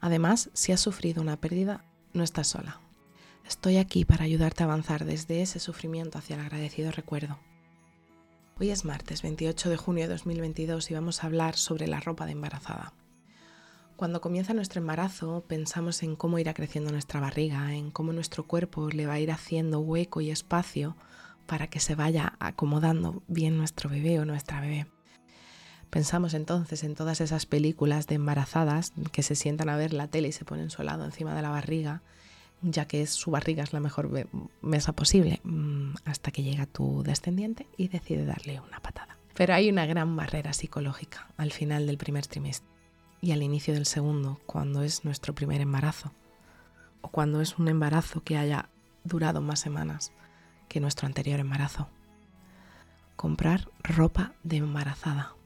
Además, si has sufrido una pérdida, no estás sola. Estoy aquí para ayudarte a avanzar desde ese sufrimiento hacia el agradecido recuerdo. Hoy es martes 28 de junio de 2022 y vamos a hablar sobre la ropa de embarazada. Cuando comienza nuestro embarazo pensamos en cómo irá creciendo nuestra barriga, en cómo nuestro cuerpo le va a ir haciendo hueco y espacio para que se vaya acomodando bien nuestro bebé o nuestra bebé. Pensamos entonces en todas esas películas de embarazadas que se sientan a ver la tele y se ponen su lado encima de la barriga, ya que su barriga es la mejor mesa posible, mm, hasta que llega tu descendiente y decide darle una patada. Pero hay una gran barrera psicológica al final del primer trimestre y al inicio del segundo, cuando es nuestro primer embarazo, o cuando es un embarazo que haya durado más semanas que nuestro anterior embarazo. Comprar ropa de embarazada.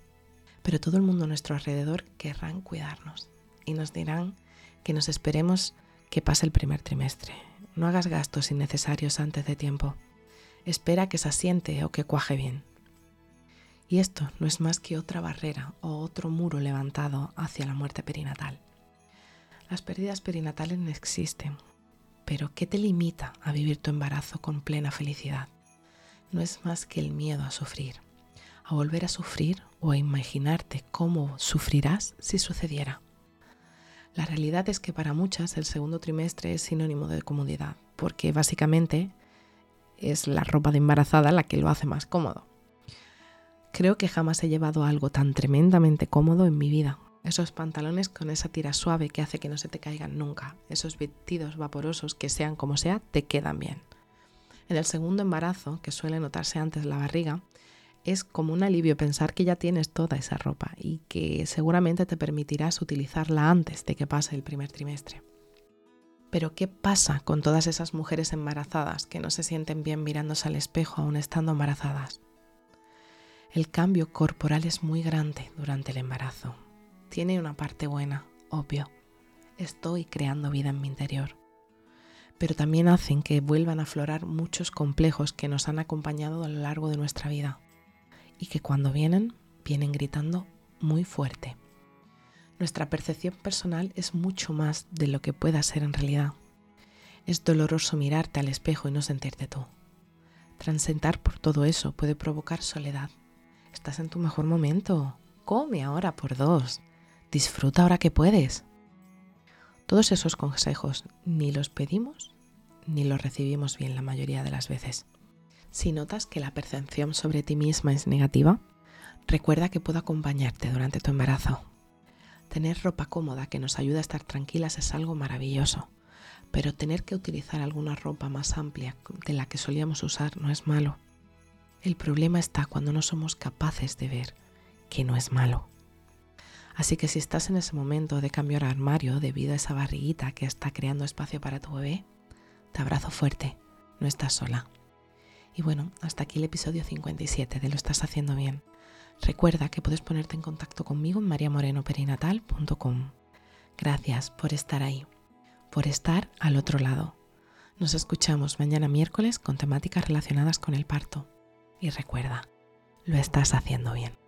Pero todo el mundo a nuestro alrededor querrán cuidarnos y nos dirán que nos esperemos que pase el primer trimestre. No hagas gastos innecesarios antes de tiempo. Espera que se asiente o que cuaje bien. Y esto no es más que otra barrera o otro muro levantado hacia la muerte perinatal. Las pérdidas perinatales no existen, pero ¿qué te limita a vivir tu embarazo con plena felicidad? No es más que el miedo a sufrir, a volver a sufrir o a imaginarte cómo sufrirás si sucediera. La realidad es que para muchas el segundo trimestre es sinónimo de comodidad, porque básicamente es la ropa de embarazada la que lo hace más cómodo. Creo que jamás he llevado algo tan tremendamente cómodo en mi vida. Esos pantalones con esa tira suave que hace que no se te caigan nunca. Esos vestidos vaporosos que sean como sea, te quedan bien. En el segundo embarazo, que suele notarse antes la barriga, es como un alivio pensar que ya tienes toda esa ropa y que seguramente te permitirás utilizarla antes de que pase el primer trimestre. Pero ¿qué pasa con todas esas mujeres embarazadas que no se sienten bien mirándose al espejo aún estando embarazadas? El cambio corporal es muy grande durante el embarazo. Tiene una parte buena, obvio. Estoy creando vida en mi interior. Pero también hacen que vuelvan a aflorar muchos complejos que nos han acompañado a lo largo de nuestra vida y que cuando vienen, vienen gritando muy fuerte. Nuestra percepción personal es mucho más de lo que pueda ser en realidad. Es doloroso mirarte al espejo y no sentirte tú. Transentar por todo eso puede provocar soledad, Estás en tu mejor momento. Come ahora por dos. Disfruta ahora que puedes. Todos esos consejos ni los pedimos ni los recibimos bien la mayoría de las veces. Si notas que la percepción sobre ti misma es negativa, recuerda que puedo acompañarte durante tu embarazo. Tener ropa cómoda que nos ayuda a estar tranquilas es algo maravilloso, pero tener que utilizar alguna ropa más amplia de la que solíamos usar no es malo. El problema está cuando no somos capaces de ver que no es malo. Así que si estás en ese momento de cambiar armario debido a esa barriguita que está creando espacio para tu bebé, te abrazo fuerte, no estás sola. Y bueno, hasta aquí el episodio 57 de Lo estás haciendo bien. Recuerda que puedes ponerte en contacto conmigo en mariamorenoperinatal.com. Gracias por estar ahí, por estar al otro lado. Nos escuchamos mañana miércoles con temáticas relacionadas con el parto. Y recuerda, lo estás haciendo bien.